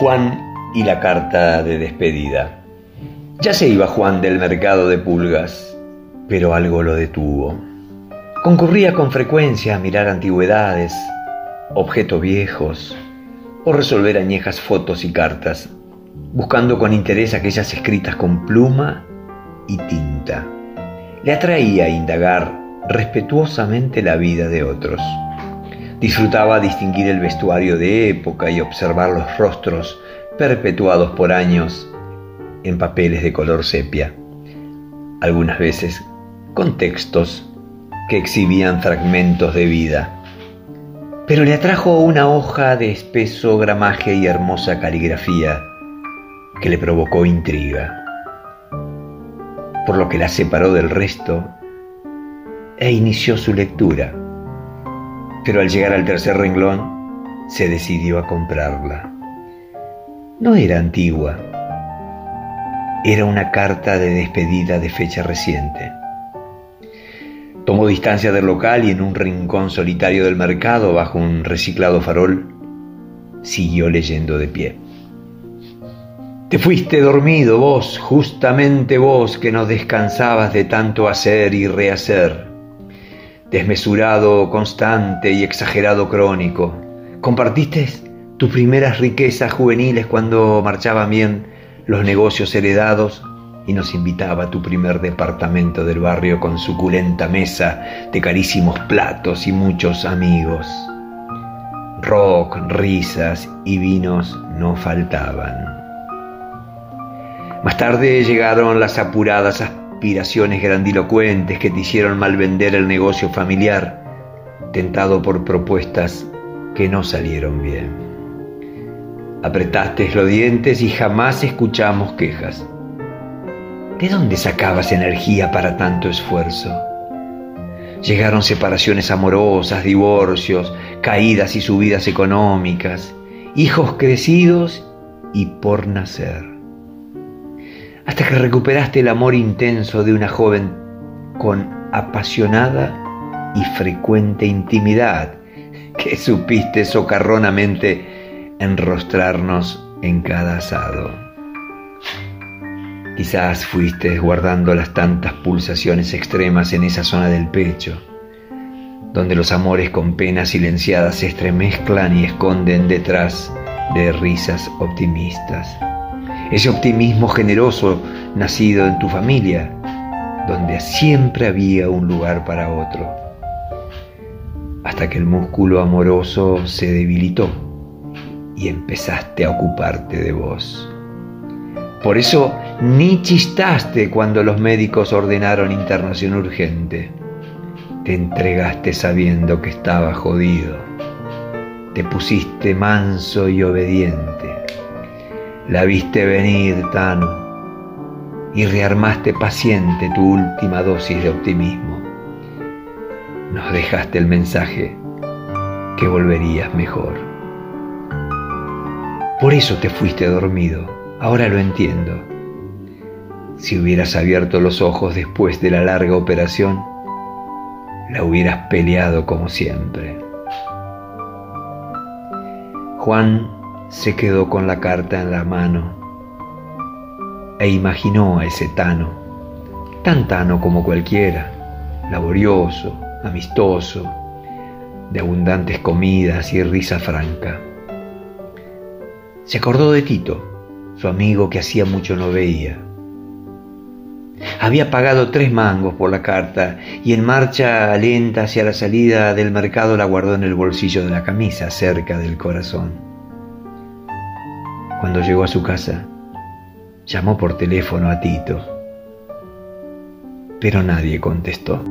Juan y la carta de despedida. Ya se iba Juan del mercado de pulgas, pero algo lo detuvo. Concurría con frecuencia a mirar antigüedades, objetos viejos o resolver añejas fotos y cartas, buscando con interés aquellas escritas con pluma y tinta. Le atraía indagar respetuosamente la vida de otros. Disfrutaba distinguir el vestuario de época y observar los rostros perpetuados por años en papeles de color sepia, algunas veces con textos que exhibían fragmentos de vida. Pero le atrajo una hoja de espeso gramaje y hermosa caligrafía que le provocó intriga, por lo que la separó del resto e inició su lectura pero al llegar al tercer renglón se decidió a comprarla. No era antigua, era una carta de despedida de fecha reciente. Tomó distancia del local y en un rincón solitario del mercado, bajo un reciclado farol, siguió leyendo de pie. Te fuiste dormido vos, justamente vos que no descansabas de tanto hacer y rehacer desmesurado, constante y exagerado crónico. Compartiste tus primeras riquezas juveniles cuando marchaban bien los negocios heredados y nos invitaba a tu primer departamento del barrio con suculenta mesa de carísimos platos y muchos amigos. Rock, risas y vinos no faltaban. Más tarde llegaron las apuradas aspiraciones grandilocuentes que te hicieron mal vender el negocio familiar, tentado por propuestas que no salieron bien. Apretaste los dientes y jamás escuchamos quejas. ¿De dónde sacabas energía para tanto esfuerzo? Llegaron separaciones amorosas, divorcios, caídas y subidas económicas, hijos crecidos y por nacer hasta que recuperaste el amor intenso de una joven con apasionada y frecuente intimidad que supiste socarronamente enrostrarnos en cada asado. Quizás fuiste guardando las tantas pulsaciones extremas en esa zona del pecho, donde los amores con penas silenciadas se estremezclan y esconden detrás de risas optimistas ese optimismo generoso nacido en tu familia, donde siempre había un lugar para otro, hasta que el músculo amoroso se debilitó y empezaste a ocuparte de vos. Por eso ni chistaste cuando los médicos ordenaron internación urgente. Te entregaste sabiendo que estaba jodido. Te pusiste manso y obediente la viste venir, Tano, y rearmaste paciente tu última dosis de optimismo. Nos dejaste el mensaje que volverías mejor. Por eso te fuiste dormido, ahora lo entiendo. Si hubieras abierto los ojos después de la larga operación, la hubieras peleado como siempre. Juan se quedó con la carta en la mano e imaginó a ese Tano, tan Tano como cualquiera, laborioso, amistoso, de abundantes comidas y risa franca. Se acordó de Tito, su amigo que hacía mucho no veía. Había pagado tres mangos por la carta y en marcha lenta hacia la salida del mercado la guardó en el bolsillo de la camisa, cerca del corazón. Cuando llegó a su casa, llamó por teléfono a Tito, pero nadie contestó.